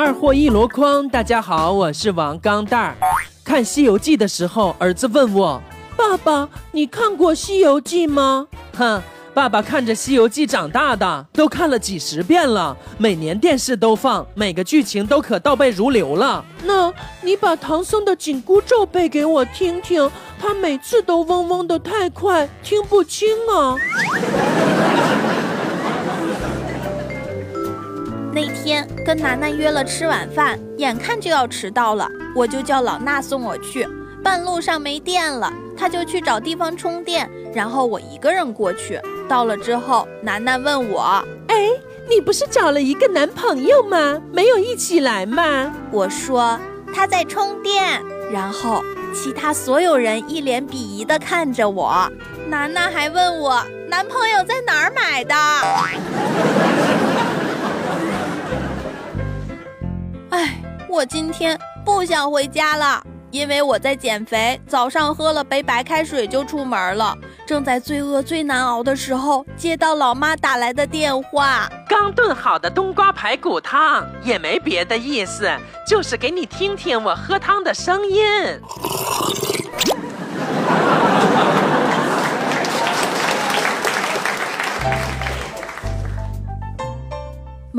二货一箩筐，大家好，我是王钢蛋儿。看《西游记》的时候，儿子问我：“爸爸，你看过《西游记》吗？”哼，爸爸看着《西游记》长大的，都看了几十遍了，每年电视都放，每个剧情都可倒背如流了。那你把唐僧的紧箍咒背给我听听，他每次都嗡嗡的太快，听不清啊。那天跟楠楠约了吃晚饭，眼看就要迟到了，我就叫老衲送我去。半路上没电了，他就去找地方充电，然后我一个人过去。到了之后，楠楠问我：“哎，你不是找了一个男朋友吗？没有一起来吗？”我说：“他在充电。”然后其他所有人一脸鄙夷地看着我。楠楠还问我男朋友在哪儿买的。我今天不想回家了，因为我在减肥。早上喝了杯白开水就出门了，正在最饿最难熬的时候，接到老妈打来的电话。刚炖好的冬瓜排骨汤，也没别的意思，就是给你听听我喝汤的声音。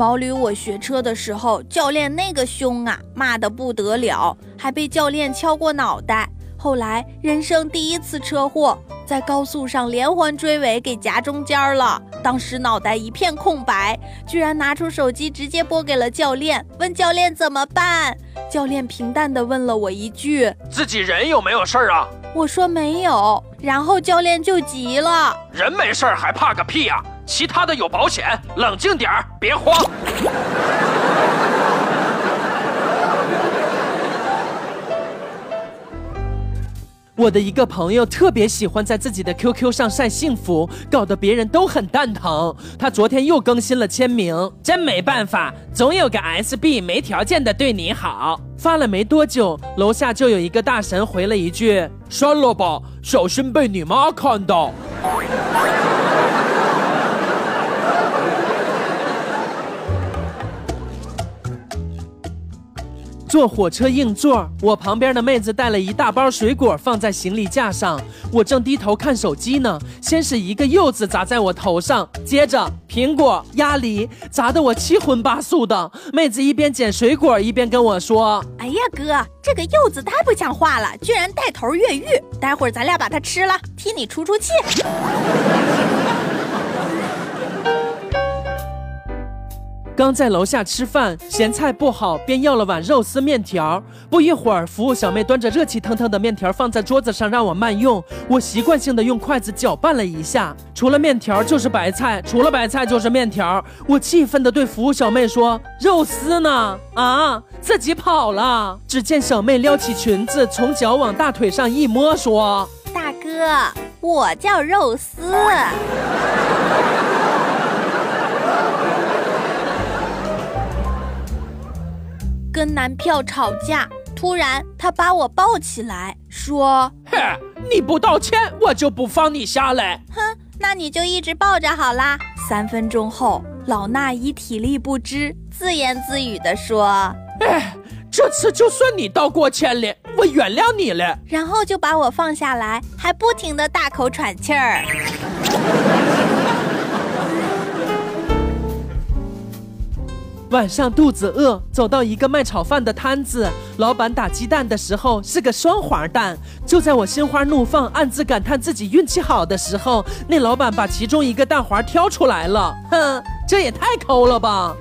毛驴，我学车的时候，教练那个凶啊，骂得不得了，还被教练敲过脑袋。后来人生第一次车祸，在高速上连环追尾，给夹中间了。当时脑袋一片空白，居然拿出手机直接拨给了教练，问教练怎么办。教练平淡地问了我一句：“自己人有没有事儿啊？”我说没有，然后教练就急了：“人没事儿还怕个屁呀！”其他的有保险，冷静点儿，别慌。我的一个朋友特别喜欢在自己的 QQ 上晒幸福，搞得别人都很蛋疼。他昨天又更新了签名，真没办法，总有个 SB 没条件的对你好。发了没多久，楼下就有一个大神回了一句：“删了吧，小心被你妈看到。”坐火车硬座，我旁边的妹子带了一大包水果放在行李架上，我正低头看手机呢。先是一个柚子砸在我头上，接着苹果、鸭梨砸得我七荤八素的。妹子一边捡水果一边跟我说：“哎呀哥，这个柚子太不像话了，居然带头越狱！待会儿咱俩把它吃了，替你出出气。”刚在楼下吃饭，咸菜不好，便要了碗肉丝面条。不一会儿，服务小妹端着热气腾腾的面条放在桌子上，让我慢用。我习惯性的用筷子搅拌了一下，除了面条就是白菜，除了白菜就是面条。我气愤的对服务小妹说：“肉丝呢？啊，自己跑了。”只见小妹撩起裙子，从脚往大腿上一摸，说：“大哥，我叫肉丝。”跟男票吵架，突然他把我抱起来，说：“嘿，你不道歉，我就不放你下来。”哼，那你就一直抱着好啦。三分钟后，老衲已体力不支，自言自语地说：“哎，这次就算你道过歉了，我原谅你了。”然后就把我放下来，还不停地大口喘气儿。晚上肚子饿，走到一个卖炒饭的摊子，老板打鸡蛋的时候是个双黄蛋。就在我心花怒放、暗自感叹自己运气好的时候，那老板把其中一个蛋黄挑出来了。哼，这也太抠了吧！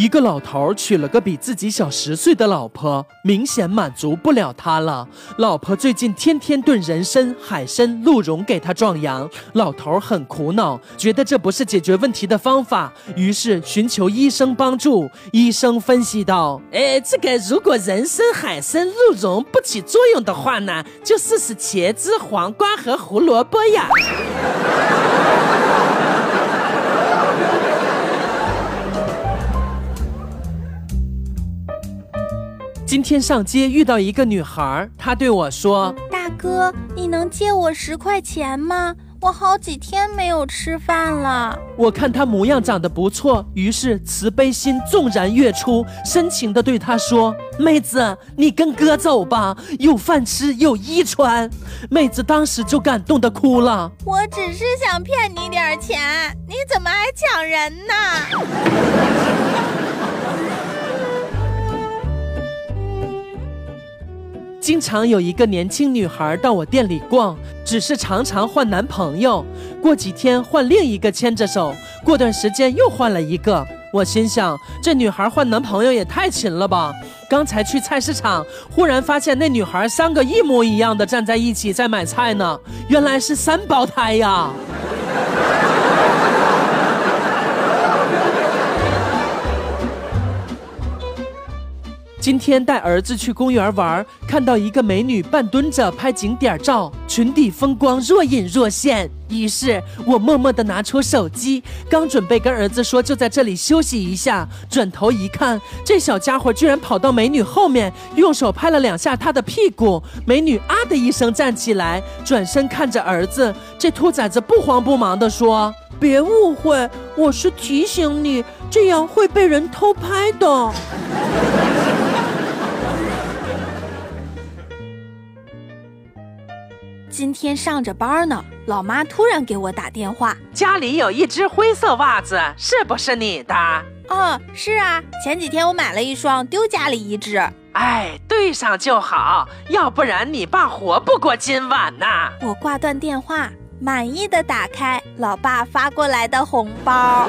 一个老头娶了个比自己小十岁的老婆，明显满足不了他了。老婆最近天天炖人参、海参、鹿茸给他壮阳，老头很苦恼，觉得这不是解决问题的方法，于是寻求医生帮助。医生分析道：“哎，这个如果人参、海参、鹿茸不起作用的话呢，就试试茄子、黄瓜和胡萝卜呀。”今天上街遇到一个女孩，她对我说：“大哥，你能借我十块钱吗？我好几天没有吃饭了。我看她模样长得不错，于是慈悲心纵然跃出，深情地对她说：“妹子，你跟哥走吧，有饭吃，有衣穿。”妹子当时就感动的哭了。我只是想骗你点钱，你怎么还抢人呢？经常有一个年轻女孩到我店里逛，只是常常换男朋友，过几天换另一个牵着手，过段时间又换了一个。我心想，这女孩换男朋友也太勤了吧！刚才去菜市场，忽然发现那女孩三个一模一样的站在一起在买菜呢，原来是三胞胎呀！今天带儿子去公园玩，看到一个美女半蹲着拍景点照，裙底风光若隐若现。于是我默默地拿出手机，刚准备跟儿子说就在这里休息一下，转头一看，这小家伙居然跑到美女后面，用手拍了两下她的屁股。美女啊的一声站起来，转身看着儿子，这兔崽子不慌不忙地说：“别误会，我是提醒你，这样会被人偷拍的。”今天上着班呢，老妈突然给我打电话，家里有一只灰色袜子，是不是你的？哦，是啊，前几天我买了一双，丢家里一只。哎，对上就好，要不然你爸活不过今晚呐。我挂断电话，满意的打开老爸发过来的红包。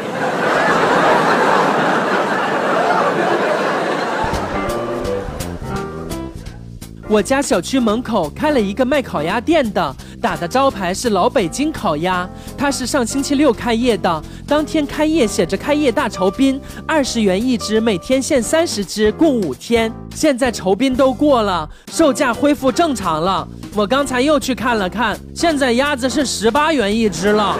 我家小区门口开了一个卖烤鸭店的，打的招牌是老北京烤鸭。它是上星期六开业的，当天开业写着开业大酬宾，二十元一只，每天限三十只，共五天。现在酬宾都过了，售价恢复正常了。我刚才又去看了看，现在鸭子是十八元一只了。